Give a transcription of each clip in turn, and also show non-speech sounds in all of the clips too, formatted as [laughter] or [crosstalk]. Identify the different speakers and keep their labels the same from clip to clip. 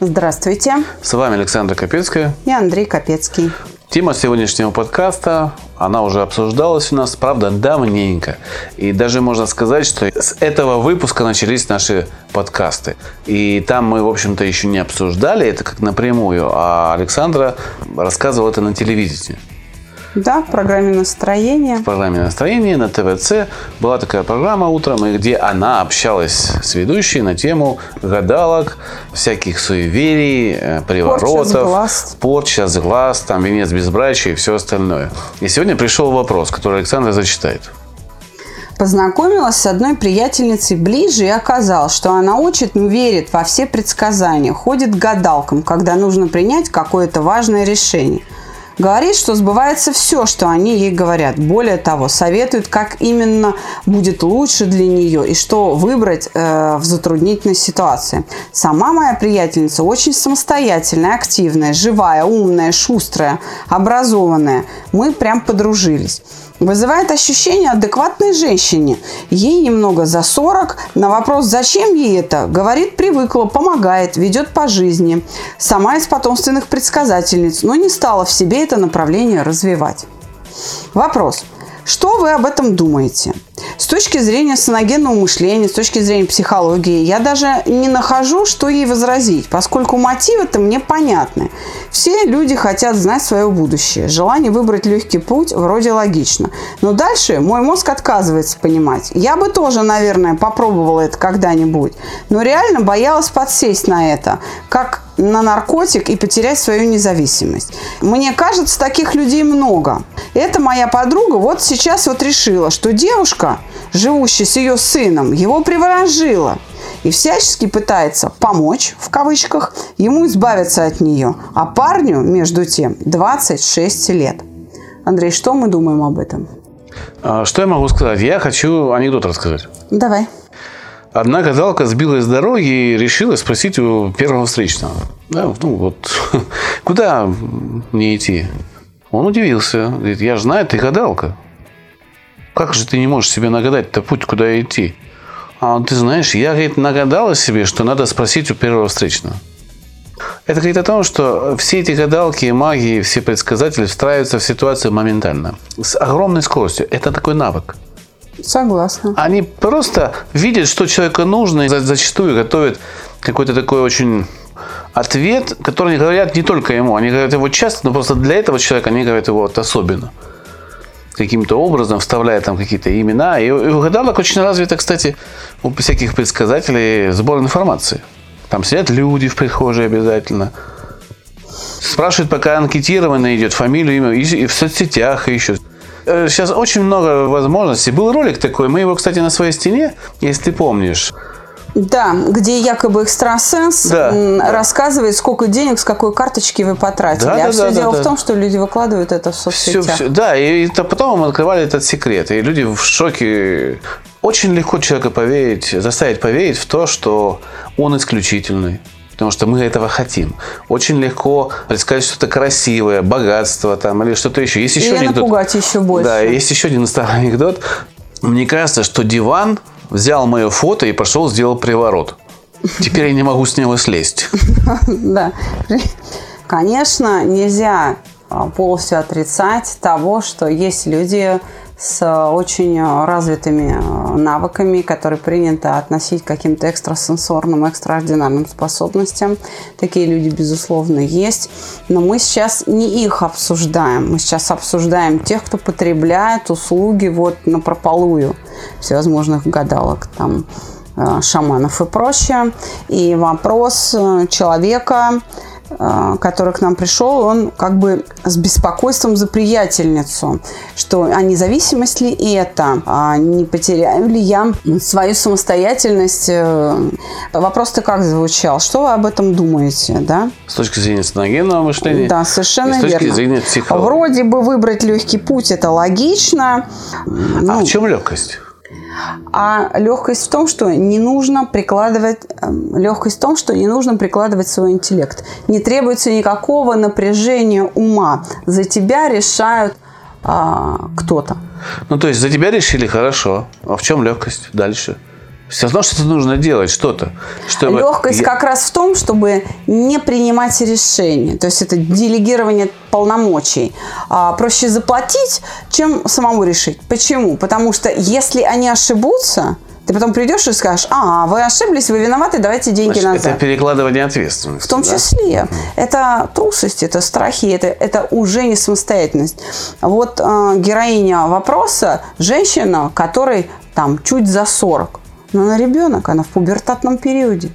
Speaker 1: Здравствуйте,
Speaker 2: С вами Александра Капецкая.
Speaker 1: я Андрей Капецкий.
Speaker 2: Тема сегодняшнего подкаста, она уже обсуждалась у нас, правда, давненько. И даже можно сказать, что с этого выпуска начались наши подкасты. И там мы, в общем-то, еще не обсуждали это как напрямую, а Александра рассказывала это на телевидении.
Speaker 1: Да, в программе настроения.
Speaker 2: в программе «Настроение» на ТВЦ была такая программа утром, где она общалась с ведущей на тему гадалок, всяких суеверий, э, приворотов,
Speaker 1: Порча с глаз.
Speaker 2: порча с глаз, там, венец безбрачия и все остальное. И сегодня пришел вопрос, который Александра зачитает.
Speaker 1: Познакомилась с одной приятельницей ближе и оказалось, что она учит, но верит во все предсказания, ходит к гадалкам, когда нужно принять какое-то важное решение. Говорит, что сбывается все, что они ей говорят. Более того, советует, как именно будет лучше для нее и что выбрать э, в затруднительной ситуации. Сама моя приятельница очень самостоятельная, активная, живая, умная, шустрая, образованная. Мы прям подружились. Вызывает ощущение адекватной женщине. Ей немного за 40. На вопрос, зачем ей это, говорит, привыкла, помогает, ведет по жизни. Сама из потомственных предсказательниц, но не стала в себе это направление развивать. Вопрос. Что вы об этом думаете? С точки зрения саногенного мышления, с точки зрения психологии, я даже не нахожу, что ей возразить, поскольку мотивы-то мне понятны. Все люди хотят знать свое будущее. Желание выбрать легкий путь вроде логично. Но дальше мой мозг отказывается понимать. Я бы тоже, наверное, попробовала это когда-нибудь. Но реально боялась подсесть на это, как на наркотик и потерять свою независимость. Мне кажется, таких людей много. Это моя подруга вот сейчас вот решила, что девушка, живущая с ее сыном, его приворожила и всячески пытается помочь, в кавычках, ему избавиться от нее. А парню, между тем, 26 лет. Андрей, что мы думаем об этом?
Speaker 2: А, Что я могу сказать? Я хочу анекдот рассказать.
Speaker 1: Давай.
Speaker 2: Одна гадалка сбилась с дороги и решила спросить у первого встречного. Да, ну вот, [laughs] куда мне идти? Он удивился. Говорит, я же знаю, ты гадалка. Как же ты не можешь себе нагадать-то путь, куда идти? А ты знаешь, я, говорит, нагадала себе, что надо спросить у первого встречного. Это говорит о том, что все эти гадалки, маги, все предсказатели встраиваются в ситуацию моментально. С огромной скоростью. Это такой навык.
Speaker 1: Согласна.
Speaker 2: Они просто видят, что человеку нужно, и за- зачастую готовят какой-то такой очень ответ, который они говорят не только ему. Они говорят его часто, но просто для этого человека они говорят его вот особенно. Каким-то образом вставляя там какие-то имена. И, и у гадалок очень развито, кстати, у всяких предсказателей сбор информации. Там сидят люди в прихожей обязательно. Спрашивают, пока анкетирование идет, фамилию, имя, и, и в соцсетях ищут. Э, Сейчас очень много возможностей. Был ролик такой, мы его, кстати, на своей стене, если ты помнишь.
Speaker 1: Да, где якобы экстрасенс
Speaker 2: Да,
Speaker 1: рассказывает, сколько денег с какой карточки вы потратили.
Speaker 2: Да,
Speaker 1: а
Speaker 2: да,
Speaker 1: все
Speaker 2: да,
Speaker 1: дело
Speaker 2: да,
Speaker 1: в том, что люди выкладывают это в
Speaker 2: Все,
Speaker 1: соцсетях.
Speaker 2: все, да, и это потом мы открывали этот секрет. И люди в шоке. Очень легко человека поверить, заставить поверить в то, что он исключительный. Потому что мы этого хотим. Очень легко предсказать что-то красивое, богатство там или что-то еще. Есть еще
Speaker 1: Или
Speaker 2: анекдот.
Speaker 1: напугать еще больше.
Speaker 2: Да, есть еще один старый анекдот. Мне кажется, что диван взял мое фото и пошел сделал приворот. Теперь я не могу с него слезть. [laughs]
Speaker 1: Да. Конечно, нельзя а, полностью отрицать того, что есть люди с а, очень а, развитыми а, навыками, которые принято относить к каким-то экстрасенсорным, экстраординарным способностям. Такие люди, безусловно, есть. Но мы сейчас не их обсуждаем. Мы сейчас обсуждаем тех, кто потребляет услуги вот на прополую всевозможных гадалок. Там э, шаманов и прочее. И вопрос э, человека который к нам пришел, он как бы с беспокойством за приятельницу, что а независимость ли это, а не потеряю ли я свою самостоятельность. Э, вопрос-то как звучал? Что вы об этом думаете, да?
Speaker 2: С точки зрения саногенного мышления?
Speaker 1: Да, совершенно
Speaker 2: с точки
Speaker 1: верно.
Speaker 2: зрения психологии.
Speaker 1: Вроде бы выбрать легкий путь – это логично.
Speaker 2: А в чем легкость?
Speaker 1: А легкость в том, что не нужно прикладывать эм, легкость в том, что не нужно прикладывать свой интеллект. Не требуется никакого напряжения ума. За тебя решают а, кто-то.
Speaker 2: Ну, то есть за тебя решили хорошо. А в чем легкость дальше? Все равно что-то нужно делать, что-то. Чтобы...
Speaker 1: Легкость
Speaker 2: Я-
Speaker 1: как раз в том, чтобы не принимать решения. То есть это делегирование полномочий. А, проще заплатить, чем самому решить. Почему? Потому что если они ошибутся, ты потом придешь и скажешь, а, вы ошиблись, вы виноваты, давайте деньги
Speaker 2: Значит,
Speaker 1: назад.
Speaker 2: это перекладывание ответственности.
Speaker 1: В том
Speaker 2: да?
Speaker 1: числе. Это трусость, это страхи, это, это уже не самостоятельность. Вот э, героиня вопроса – женщина, которой там чуть за 40. Но она ребенок, она в пубертатном периоде.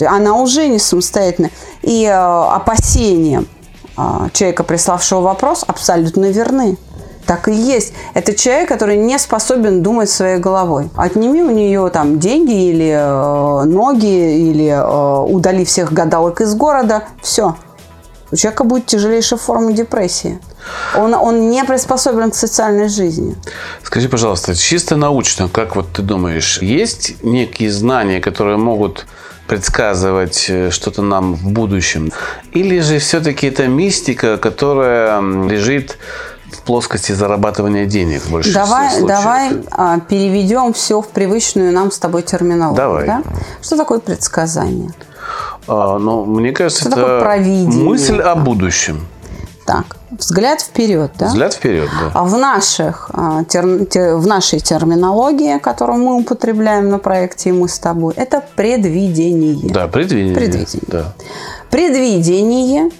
Speaker 1: Она уже не самостоятельна. И э, опасения э, человека, приславшего вопрос, абсолютно верны. Так и есть. Это человек, который не способен думать своей головой. Отними у нее там деньги или э, ноги, или э, удали всех гадалок из города. Все. У человека будет тяжелейшая форма депрессии. Он, он не приспособлен к социальной жизни.
Speaker 2: Скажи, пожалуйста, чисто научно, как вот ты думаешь, есть некие знания, которые могут предсказывать э, что-то нам в будущем? Или же все-таки это мистика, которая лежит в плоскости зарабатывания денег в большинстве
Speaker 1: Давай,
Speaker 2: случаев?
Speaker 1: давай а, переведем все в привычную нам с тобой терминологию.
Speaker 2: Давай.
Speaker 1: да? Что такое предсказание?
Speaker 2: А, ну, мне кажется,
Speaker 1: Что
Speaker 2: это
Speaker 1: провидение?
Speaker 2: мысль о будущем.
Speaker 1: Так, взгляд вперед, да?
Speaker 2: Взгляд вперед, да.
Speaker 1: А в, наших, а, в нашей терминологии, которую мы употребляем на проекте «И мы с тобой», это предвидение.
Speaker 2: Да, предвидение.
Speaker 1: Предвидение.
Speaker 2: Да.
Speaker 1: Предвидение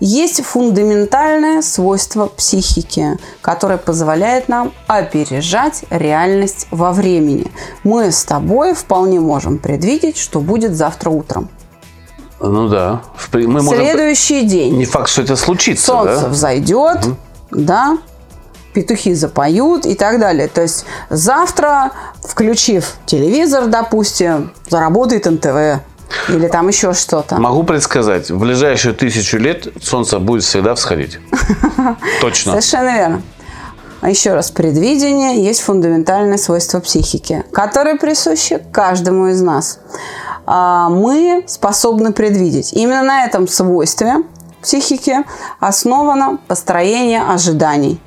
Speaker 1: есть фундаментальное свойство психики, которое позволяет нам опережать реальность во времени. Мы с тобой вполне можем предвидеть, что будет завтра утром.
Speaker 2: Ну да. Мы можем...
Speaker 1: Следующий день.
Speaker 2: Не факт, что это случится,
Speaker 1: Солнце
Speaker 2: да?
Speaker 1: взойдет, да, петухи запоют и так далее. То есть завтра, включив телевизор, допустим, заработает НТВ или там еще что-то.
Speaker 2: Могу предсказать, в ближайшую тысячу лет солнце будет всегда всходить. [laughs] Точно.
Speaker 1: Совершенно верно. А еще раз, предвидение есть фундаментальное свойство психики, которое присуще каждому из нас. А, Мы способны предвидеть. Именно на этом свойстве психики основано построение ожиданий.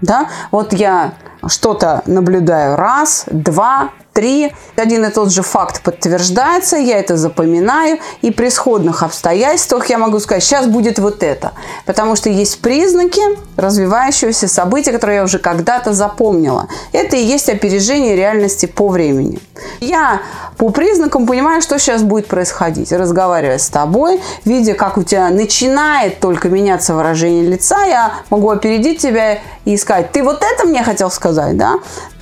Speaker 1: Да? Вот я что-то наблюдаю раз, два, три. Один и тот же факт подтверждается, я это запоминаю, и при сходных обстоятельствах я могу сказать, сейчас будет вот это. Потому что есть признаки развивающегося события, которые я уже когда-то запомнила. Это и есть опережение реальности по времени. Я по признакам понимаю, что сейчас будет происходить. Разговаривая с тобой, видя, как у тебя начинает только меняться выражение лица, я могу опередить тебя и сказать, ты вот это мне хотел сказать, да?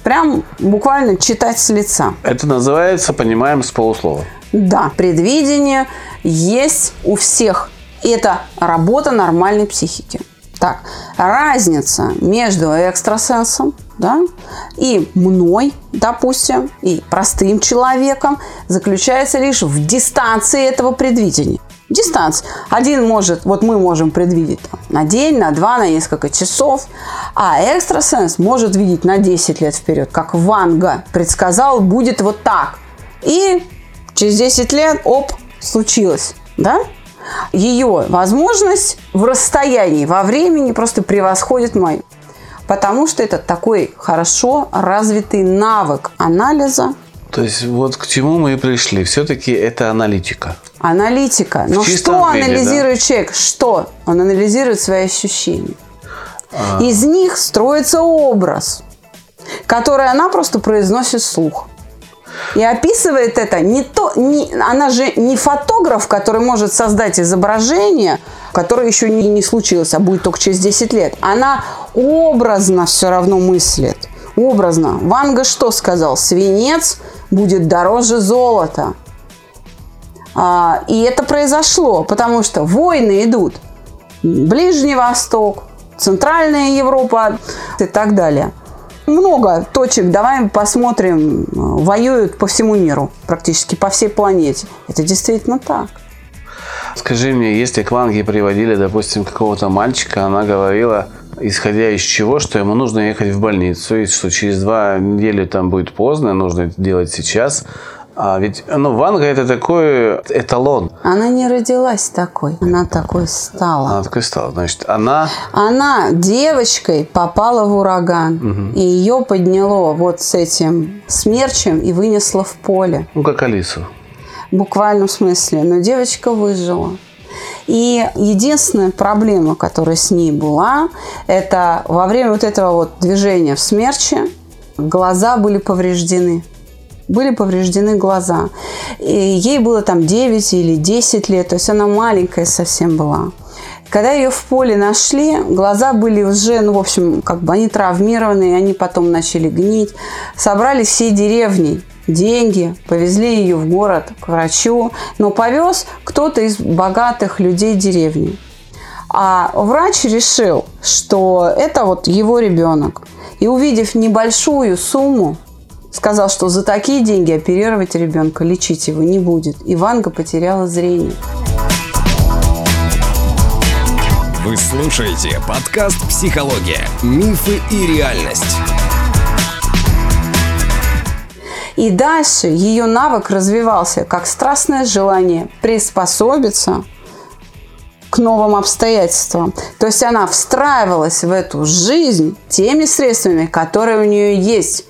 Speaker 1: Прям буквально читать с лица.
Speaker 2: Это называется «понимаем с полуслова».
Speaker 1: Да, предвидение есть у всех. Это работа нормальной психики. Так, разница между экстрасенсом да, и мной, допустим, и простым человеком заключается лишь в дистанции этого предвидения. Дистанция. Один может, вот мы можем предвидеть там, на день, на два, на несколько часов, а экстрасенс может видеть на 10 лет вперед, как Ванга предсказал, будет вот так. И через 10 лет, оп, случилось, да? Ее возможность в расстоянии, во времени просто превосходит мою. Потому что это такой хорошо развитый навык анализа,
Speaker 2: То есть вот к чему мы и пришли. Все-таки это аналитика.
Speaker 1: Аналитика. Но что
Speaker 2: виде,
Speaker 1: анализирует человек? Что? Он анализирует свои ощущения. Из них строится образ, который она просто произносит вслух. И описывает это не то, не, она же не фотограф, который может создать изображение, которое еще не, не случилось, а будет только через 10 лет. Она образно все равно мыслит. Образно. Ванга что сказал? Свинец будет дороже золота. А, и это произошло, потому что войны идут. Ближний Восток, Центральная Европа и так далее. Много точек, давай посмотрим, воюют по всему миру, практически по всей планете. Это действительно так.
Speaker 2: Скажи мне, если к Ванге приводили, допустим, какого-то мальчика, она говорила, исходя из чего, что ему нужно ехать в больницу, и что через два недели там будет поздно, нужно это делать сейчас. А ведь, ну, Ванга это такой эталон.
Speaker 1: Она не родилась такой, она такой стала.
Speaker 2: Она такой стала, значит, она...
Speaker 1: Она девочкой попала в ураган, угу. и ее подняло вот с этим смерчем и вынесло в поле.
Speaker 2: Ну, как Алису.
Speaker 1: В буквальном смысле. Но девочка выжила. И единственная проблема, которая с ней была, это во время вот этого вот движения в смерче глаза были повреждены были повреждены глаза. И ей было там 9 или 10 лет, то есть она маленькая совсем была. Когда ее в поле нашли, глаза были уже, ну, в общем, как бы они травмированные, они потом начали гнить. Собрали всей деревни деньги, повезли ее в город к врачу, но повез кто-то из богатых людей деревни. А врач решил, что это вот его ребенок. И увидев небольшую сумму, сказал, что за такие деньги оперировать ребенка, лечить его не будет. И Ванга потеряла зрение.
Speaker 3: Вы слушаете подкаст «Психология. Мифы и реальность».
Speaker 1: И дальше ее навык развивался как страстное желание приспособиться к новым обстоятельствам. То есть она встраивалась в эту жизнь теми средствами, которые у нее есть.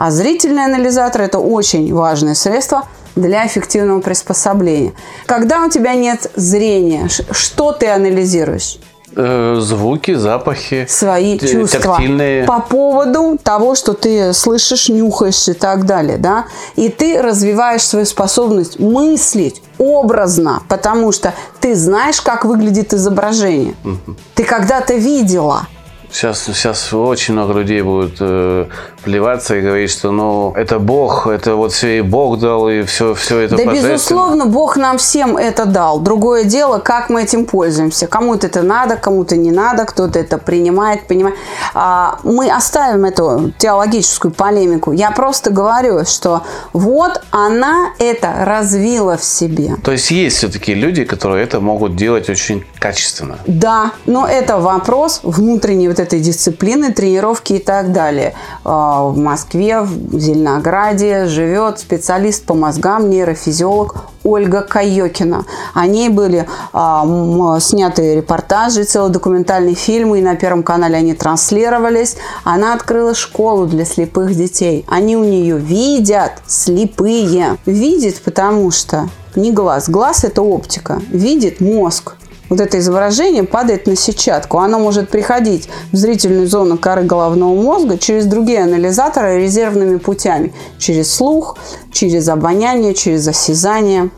Speaker 1: А зрительный анализатор – это очень важное средство для эффективного приспособления. Когда у тебя нет зрения, что ты анализируешь?
Speaker 2: Э, звуки, запахи,
Speaker 1: свои чувства тактильные. по поводу того, что ты слышишь, нюхаешь и так далее, да, и ты развиваешь свою способность мыслить образно, потому что ты знаешь, как выглядит изображение, угу. ты когда-то видела,
Speaker 2: Сейчас, сейчас очень много людей будут э, плеваться и говорить, что ну это Бог, это вот все и Бог дал, и все, все это
Speaker 1: Да, безусловно, Бог нам всем это дал. Другое дело, как мы этим пользуемся. Кому-то это надо, кому-то не надо, кто-то это принимает, понимает. А, мы оставим эту теологическую полемику. Я просто говорю, что вот она это развила в себе.
Speaker 2: То есть есть все-таки люди, которые это могут делать очень качественно.
Speaker 1: Да, но это вопрос внутренней вот этой дисциплины, тренировки и так далее. А, в Москве, в Зеленограде живет специалист по мозгам, нейрофизиолог Ольга Кайокина. О ней были а, сняты репортажи, целые документальные фильмы, и на Первом канале они транслировались. Она открыла школу для слепых детей. Они у нее видят, слепые. Видит, потому что не глаз. Глаз – это оптика. Видит мозг вот это изображение падает на сетчатку. Оно может приходить в зрительную зону коры головного мозга через другие анализаторы резервными путями. Через слух, через обоняние, через осязание.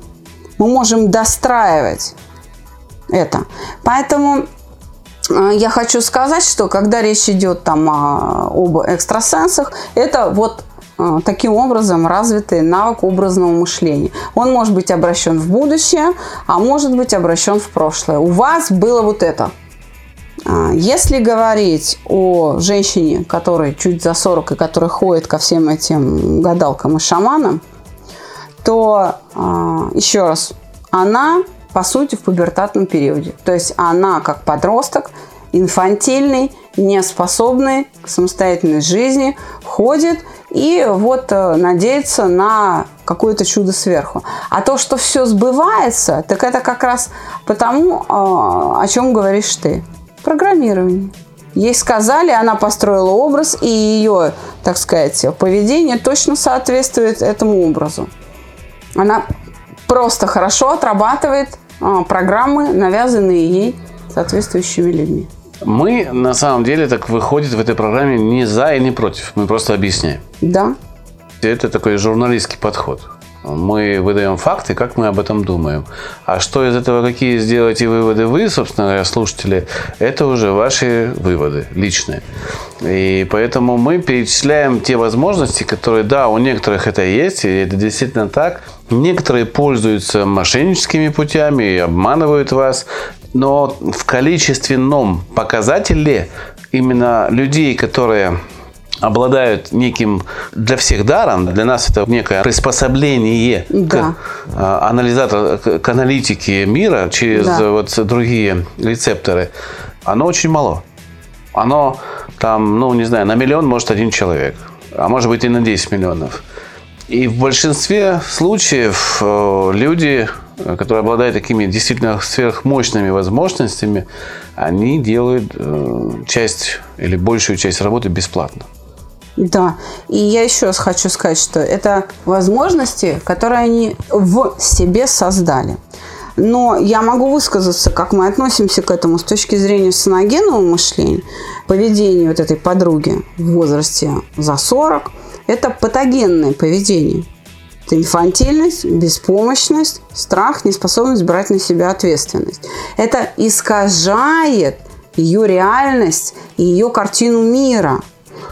Speaker 1: Мы можем достраивать это. Поэтому э, я хочу сказать, что когда речь идет там об экстрасенсах, это вот таким образом развитый навык образного мышления. Он может быть обращен в будущее, а может быть обращен в прошлое. У вас было вот это. А, если говорить о женщине, которая чуть за 40 и которая ходит ко всем этим гадалкам и шаманам, то а, еще раз, она по сути в пубертатном периоде. То есть она как подросток инфантильный, неспособный к самостоятельной жизни, ходит и вот э, надеется на какое-то чудо сверху. А то, что все сбывается, так это как раз потому, а, о чем говоришь ты. Программирование. Ей сказали, она построила образ, и ее, так сказать, поведение точно соответствует этому образу. Она просто хорошо отрабатывает а, программы, навязанные ей соответствующими людьми.
Speaker 2: Мы на самом деле так выходит в этой программе не за и не против. Мы просто объясняем.
Speaker 1: Да.
Speaker 2: Это такой журналистский подход. Мы выдаем факты, как мы об этом думаем. А что из этого, какие сделаете выводы вы, собственно говоря, слушатели, это уже ваши выводы личные. И поэтому мы перечисляем те возможности, которые, да, у некоторых это есть, и это действительно так. Некоторые пользуются мошенническими путями и обманывают вас. Но в количественном показателе именно людей, которые обладают неким для всех даром, для нас это некое приспособление
Speaker 1: Да.
Speaker 2: к а, к, к аналитике мира через
Speaker 1: Да.
Speaker 2: вот другие рецепторы, оно очень мало. Оно там, ну, не знаю, на миллион может один человек, а может быть и на 10 миллионов. И в большинстве случаев э, люди, э, которые обладают такими действительно сверхмощными возможностями, они делают э, часть или большую часть работы бесплатно.
Speaker 1: Да. И я еще раз хочу сказать, что это возможности, которые они в себе создали. Но я могу высказаться, как мы относимся к этому с точки зрения саногенного мышления, поведения вот этой подруги в возрасте за 40. Это патогенное поведение. Это инфантильность, беспомощность, страх, неспособность брать на себя ответственность. Это искажает ее реальность и ее картину мира.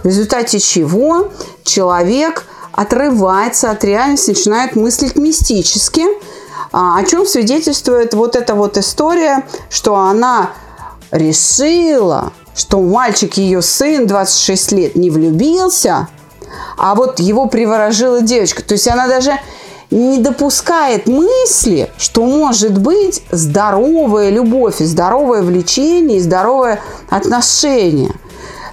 Speaker 1: В результате чего человек отрывается от реальности, начинает мыслить мистически, а, о чем свидетельствует вот эта вот история, что она решила, что мальчик ее сын 26 лет не влюбился, а вот его приворожила девочка. То есть она даже не допускает мысли, что может быть здоровая любовь, здоровое влечение, здоровое отношение.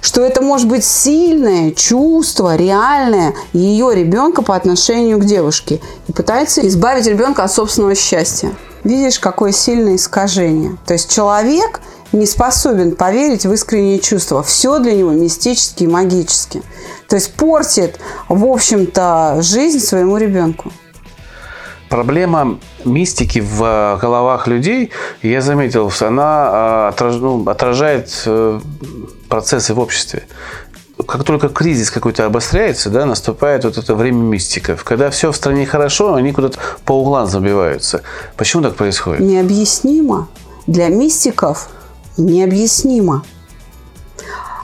Speaker 1: Что это может быть сильное чувство, реальное ее ребенка по отношению к девушке. И пытается избавить ребенка от собственного счастья. Видишь, какое сильное искажение. То есть человек не способен поверить в искренние чувства. Все для него мистически и магически. То есть портит, в общем-то, жизнь своему ребенку.
Speaker 2: Проблема мистики в э, головах людей, я заметил, она э, ну, отражает э, процессы в обществе. Как только кризис какой-то обостряется, да, наступает вот это время мистиков. Когда все в стране хорошо, они куда-то по углам забиваются. Почему так происходит?
Speaker 1: Необъяснимо. Для мистиков необъяснимо.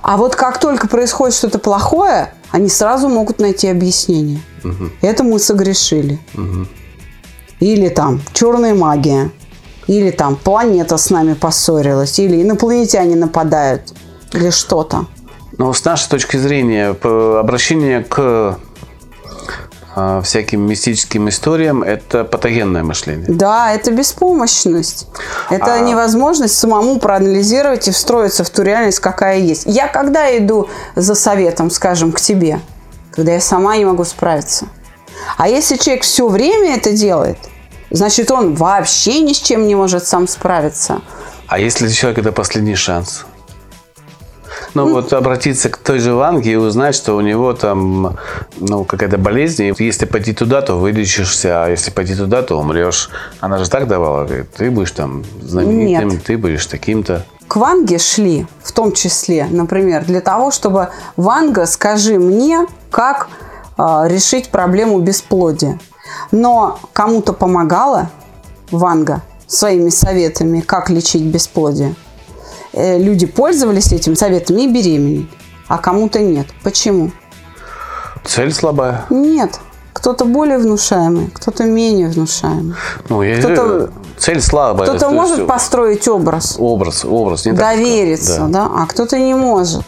Speaker 1: А вот как только происходит что-то плохое, они сразу могут найти объяснение. Это мы согрешили. Или там черная магия. Или там планета с нами поссорилась. Или инопланетяне нападают. Или что-то.
Speaker 2: Но с нашей точки зрения, обращение к э, всяким мистическим историям – это патогенное мышление.
Speaker 1: Да, это беспомощность. Это
Speaker 2: А-
Speaker 1: невозможность самому проанализировать и встроиться в ту реальность, какая есть. Я когда иду за советом, скажем, к тебе, когда я сама не могу справиться. А если человек все время это делает, значит, он вообще ни с чем не может сам справиться.
Speaker 2: А если для человека это последний шанс? Ну, вот обратиться к той же Ванге и узнать, что у него там ну, какая-то болезнь. И если пойти туда, то вылечишься, а если пойти туда, то умрешь. Она же так давала, говорит, ты будешь там знаменитым,
Speaker 1: Нет.
Speaker 2: ты будешь таким-то.
Speaker 1: К Ванге шли, в том числе, например, для того, чтобы Ванга, скажи мне, как а, решить проблему бесплодия. Но кому-то помогала Ванга своими советами, как лечить бесплодие. Э, Люди пользовались этим советом и беременели, а кому-то нет. Почему?
Speaker 2: Цель слабая.
Speaker 1: Нет. Кто-то более внушаемый, кто-то менее внушаемый.
Speaker 2: Ну, я
Speaker 1: Кто-то-
Speaker 2: цель слабая.
Speaker 1: Кто-то
Speaker 2: То есть
Speaker 1: может построить образ,
Speaker 2: Образ, образ. Не так
Speaker 1: довериться,
Speaker 2: сказать,
Speaker 1: да, а кто-то не может.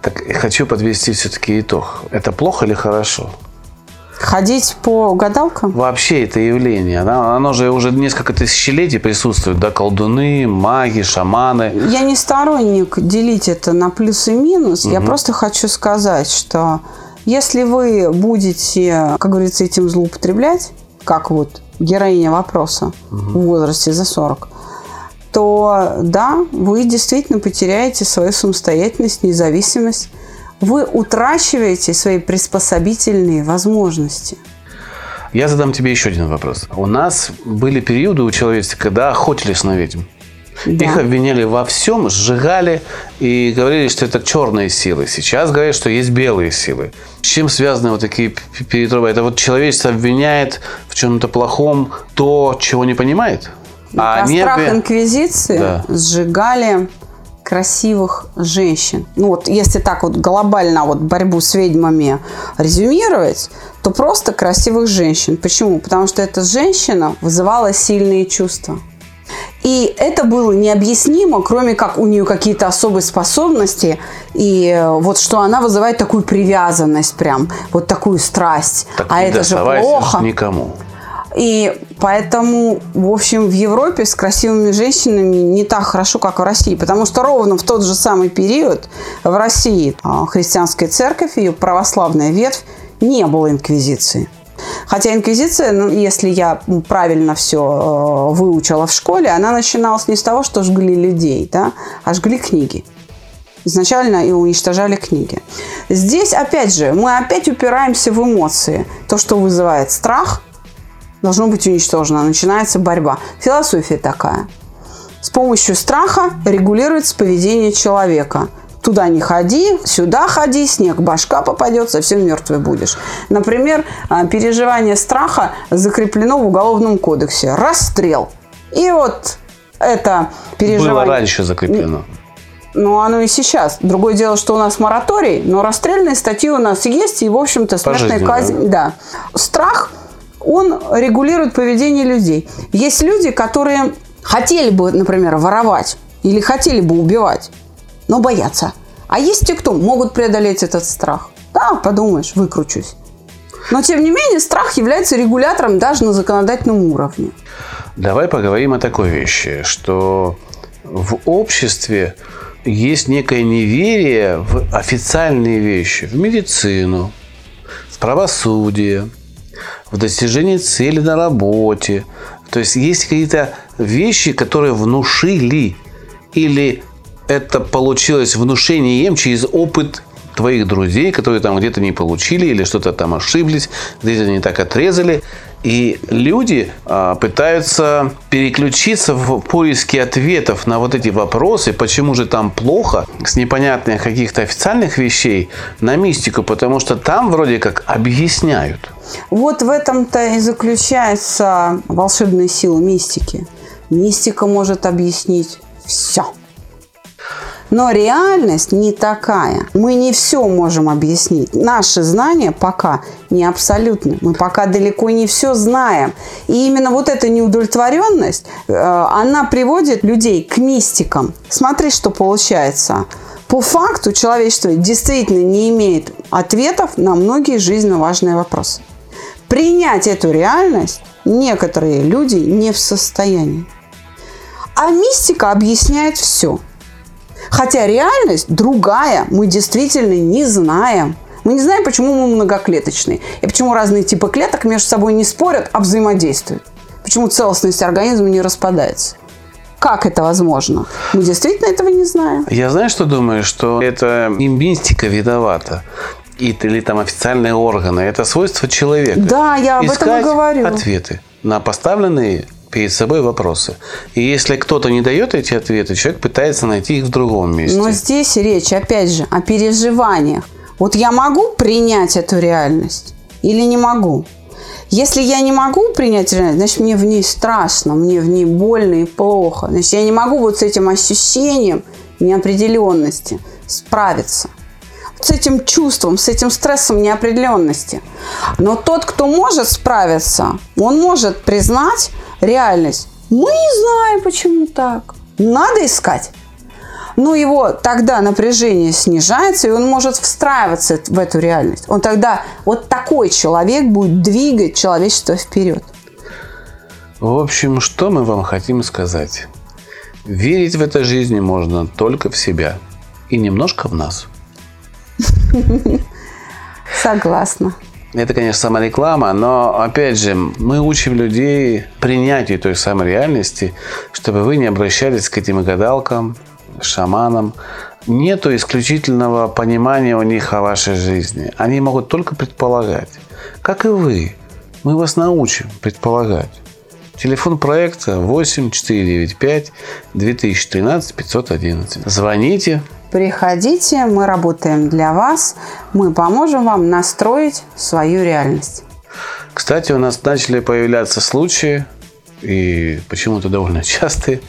Speaker 2: Так хочу подвести все-таки итог. Это плохо или хорошо?
Speaker 1: Ходить по гадалкам?
Speaker 2: Вообще это явление, оно, оно же уже несколько тысячелетий присутствует, да, колдуны, маги, шаманы.
Speaker 1: Я не сторонник делить это на плюс и минус. Я просто хочу сказать, что если вы будете, как говорится, этим злоупотреблять, как вот героиня вопроса в возрасте за 40, то да, вы действительно потеряете свою самостоятельность, независимость. Вы утрачиваете свои приспособительные возможности.
Speaker 2: Я задам тебе еще один вопрос. У нас были периоды у человечества, когда охотились на ведьм.
Speaker 1: Да.
Speaker 2: Их обвиняли во всем, сжигали и говорили, что это черные силы. Сейчас говорят, что есть белые силы. С чем связаны вот такие п- перетрубы? Это вот человечество обвиняет в чем-то плохом то, чего не понимает.
Speaker 1: А
Speaker 2: они
Speaker 1: страх
Speaker 2: обви-
Speaker 1: инквизиции
Speaker 2: Да.
Speaker 1: сжигали красивых женщин. Ну вот если так вот глобально вот борьбу с ведьмами резюмировать, то просто красивых женщин. Почему? Потому что эта женщина вызывала сильные чувства. И это было необъяснимо, кроме как у нее какие-то особые способности, и э, вот что она вызывает такую привязанность прям, вот такую страсть.
Speaker 2: Так
Speaker 1: а это же плохо.
Speaker 2: никому.
Speaker 1: И поэтому, в общем, в Европе с красивыми женщинами не так хорошо, как в России. Потому что ровно в тот же самый период в России а, христианская церковь, ее православная ветвь, не было инквизиции. Хотя инквизиция, ну, если я правильно все выучила в школе, она начиналась не с того, что жгли людей, да, а жгли книги. Изначально и уничтожали книги. Здесь, опять же, мы опять упираемся в эмоции. То, что вызывает страх, должно быть уничтожено. Начинается борьба. Философия такая. С помощью страха регулируется поведение человека. Туда не ходи, сюда ходи, снег башка попадется, все мертвый будешь. Например, а, переживание страха закреплено в Уголовном кодексе. Расстрел. И вот это переживание...
Speaker 2: Было раньше закреплено.
Speaker 1: Ну, оно и сейчас. Другое дело, что у нас мораторий, но расстрельные статьи у нас есть, и, в общем-то, смертная казнь. Да. Страх, он регулирует поведение людей. Есть люди, которые хотели бы, например, воровать или хотели бы убивать, но боятся. А есть те, кто могут преодолеть этот страх. Да, подумаешь, выкручусь. Но, тем не менее, страх является регулятором даже на законодательном уровне.
Speaker 2: Давай поговорим о такой вещи, что в обществе есть некое неверие в официальные вещи, в медицину, в правосудие, в достижении цели на работе. То есть есть какие-то вещи, которые внушили или это получилось внушением через опыт твоих друзей, которые там где-то не получили или что-то там ошиблись, где-то не так отрезали. И люди а, пытаются переключиться в поиске ответов на вот эти вопросы, почему же там плохо, с непонятных каких-то официальных вещей на мистику, потому что там вроде как объясняют.
Speaker 1: Вот в этом-то и заключается волшебная сила мистики. Мистика может объяснить все. Но реальность не такая. Мы не все можем объяснить. Наши знания пока не абсолютны. Мы пока далеко не все знаем. И именно вот эта неудовлетворенность, э, она приводит людей к мистикам. Смотри, что получается. По факту человечество действительно не имеет ответов на многие жизненно важные вопросы. Принять эту реальность некоторые люди не в состоянии. А мистика объясняет все. Хотя реальность другая, мы действительно не знаем. Мы не знаем, почему мы многоклеточные. И почему разные типы клеток между собой не спорят, а взаимодействуют. Почему целостность организма не распадается. Как это возможно? Мы действительно этого не знаем.
Speaker 2: Я знаю, что думаю, что это мистика виновата. И- Или там официальные органы. Это свойство человека.
Speaker 1: Да, я об этом и
Speaker 2: Искать
Speaker 1: говорю.
Speaker 2: ответы на поставленные перед собой вопросы. И если кто-то не дает эти ответы, человек пытается найти их в другом месте.
Speaker 1: Но здесь речь, опять же, о переживаниях. Вот я могу принять эту реальность или не могу? Если я не могу принять реальность, значит, мне в ней страшно, мне в ней больно и плохо. Значит, я не могу вот с этим ощущением неопределенности справиться. С этим чувством, с этим стрессом неопределенности. Но тот, кто может справиться, он может признать реальность. Мы не знаем, почему так. Надо искать. Но его тогда напряжение снижается, и он может встраиваться в эту реальность. Он тогда, вот такой человек будет двигать человечество вперед.
Speaker 2: В общем, что мы вам хотим сказать? Верить в этой жизни можно только в себя и немножко в нас. [laughs]
Speaker 1: Согласна.
Speaker 2: Это, конечно, самореклама, но, опять же, мы учим людей принятию той самой реальности, чтобы вы не обращались к этим гадалкам, шаманам. Нету исключительного понимания у них о вашей жизни. Они могут только предполагать. Как и вы. Мы вас научим предполагать. Телефон проекта 8 495 2013 511. Звоните.
Speaker 1: Приходите, мы работаем для вас, мы поможем вам настроить свою реальность.
Speaker 2: Кстати, у нас начали появляться случаи, и почему-то довольно [laughs] частые,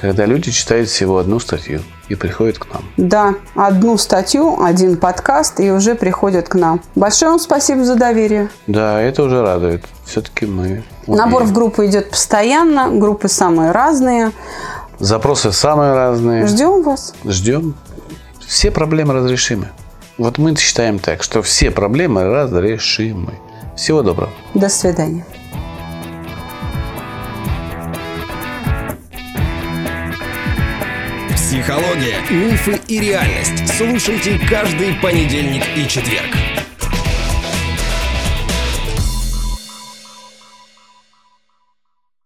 Speaker 2: когда люди читают всего одну статью и приходят к нам.
Speaker 1: Да, одну статью, один подкаст и уже приходят к нам. Большое вам спасибо за доверие.
Speaker 2: Да, это уже радует. Все-таки мы...
Speaker 1: Набор в
Speaker 2: умеем.
Speaker 1: группу идет постоянно, группы самые разные.
Speaker 2: Запросы самые разные.
Speaker 1: Ждем вас.
Speaker 2: Ждем. Все проблемы разрешимы. Вот мы считаем так, что все проблемы разрешимы. Всего доброго.
Speaker 1: До свидания.
Speaker 3: Психология, мифы и реальность. Слушайте каждый понедельник и четверг.